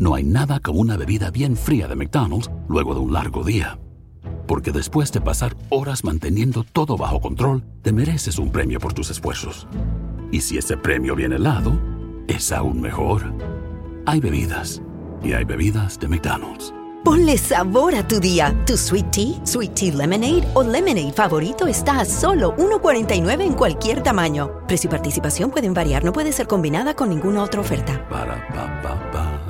No hay nada como una bebida bien fría de McDonald's luego de un largo día. Porque después de pasar horas manteniendo todo bajo control, te mereces un premio por tus esfuerzos. Y si ese premio viene helado, es aún mejor. Hay bebidas. Y hay bebidas de McDonald's. Ponle sabor a tu día. Tu sweet tea, sweet tea lemonade o lemonade favorito está a solo 1.49 en cualquier tamaño. Precio y participación pueden variar, no puede ser combinada con ninguna otra oferta. Para pa pa pa.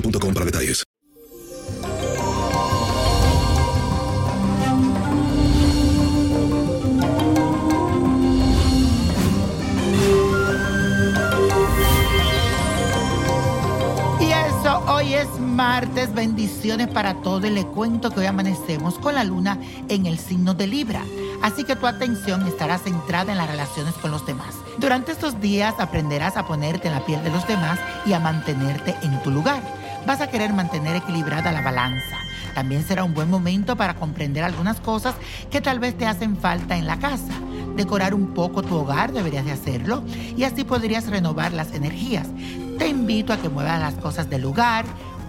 boostmobile.com para detalles. Y eso, hoy es martes, bendiciones para todos y le cuento que hoy amanecemos con la luna en el signo de Libra. Así que tu atención estará centrada en las relaciones con los demás. Durante estos días aprenderás a ponerte en la piel de los demás y a mantenerte en tu lugar. Vas a querer mantener equilibrada la balanza. También será un buen momento para comprender algunas cosas que tal vez te hacen falta en la casa. Decorar un poco tu hogar deberías de hacerlo y así podrías renovar las energías. Te invito a que muevas las cosas del lugar,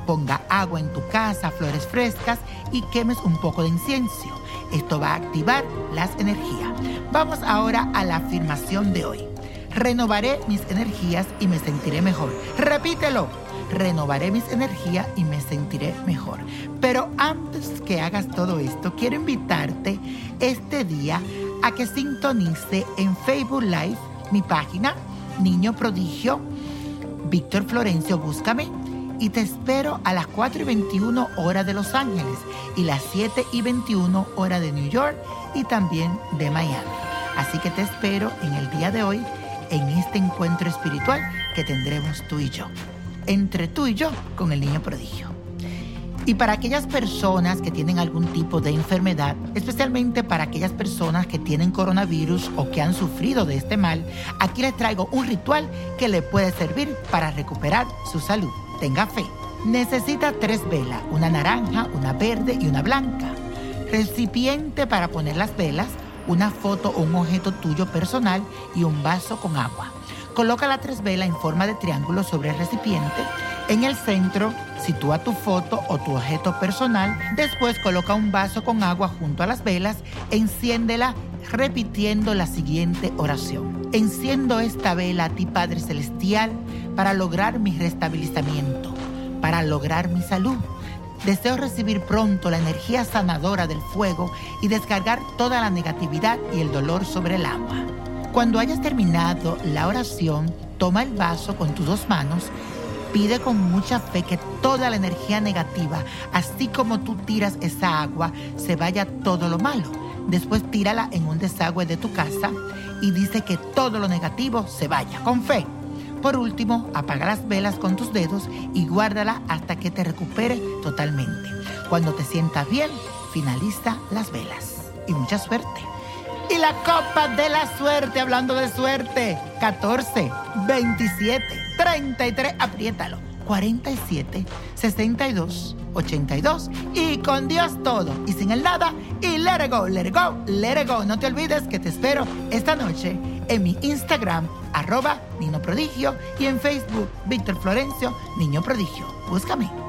ponga agua en tu casa, flores frescas y quemes un poco de incienso. Esto va a activar las energías. Vamos ahora a la afirmación de hoy. Renovaré mis energías y me sentiré mejor. Repítelo. Renovaré mis energías y me sentiré mejor. Pero antes que hagas todo esto, quiero invitarte este día a que sintonice en Facebook Live mi página Niño Prodigio Víctor Florencio, búscame y te espero a las 4 y 21 horas de Los Ángeles y las 7 y 21 horas de New York y también de Miami. Así que te espero en el día de hoy en este encuentro espiritual que tendremos tú y yo. Entre tú y yo con el niño prodigio. Y para aquellas personas que tienen algún tipo de enfermedad, especialmente para aquellas personas que tienen coronavirus o que han sufrido de este mal, aquí les traigo un ritual que le puede servir para recuperar su salud. Tenga fe. Necesita tres velas, una naranja, una verde y una blanca. Recipiente para poner las velas, una foto o un objeto tuyo personal y un vaso con agua. Coloca las tres velas en forma de triángulo sobre el recipiente. En el centro, sitúa tu foto o tu objeto personal. Después coloca un vaso con agua junto a las velas. Enciéndela repitiendo la siguiente oración. Enciendo esta vela a ti, Padre Celestial, para lograr mi restabilizamiento, para lograr mi salud. Deseo recibir pronto la energía sanadora del fuego y descargar toda la negatividad y el dolor sobre el agua. Cuando hayas terminado la oración, toma el vaso con tus dos manos, pide con mucha fe que toda la energía negativa, así como tú tiras esa agua, se vaya todo lo malo. Después tírala en un desagüe de tu casa y dice que todo lo negativo se vaya, con fe. Por último, apaga las velas con tus dedos y guárdala hasta que te recupere totalmente. Cuando te sientas bien, finaliza las velas. Y mucha suerte. Y la copa de la suerte, hablando de suerte, 14, 27, 33, apriétalo. 47 62 82. Y con Dios todo y sin el nada. Y let it go, let it go, let it go. No te olvides que te espero esta noche en mi Instagram, arroba Nino Prodigio, y en Facebook, Víctor Florencio, Niño Prodigio. Búscame.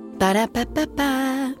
Para pa pa pa.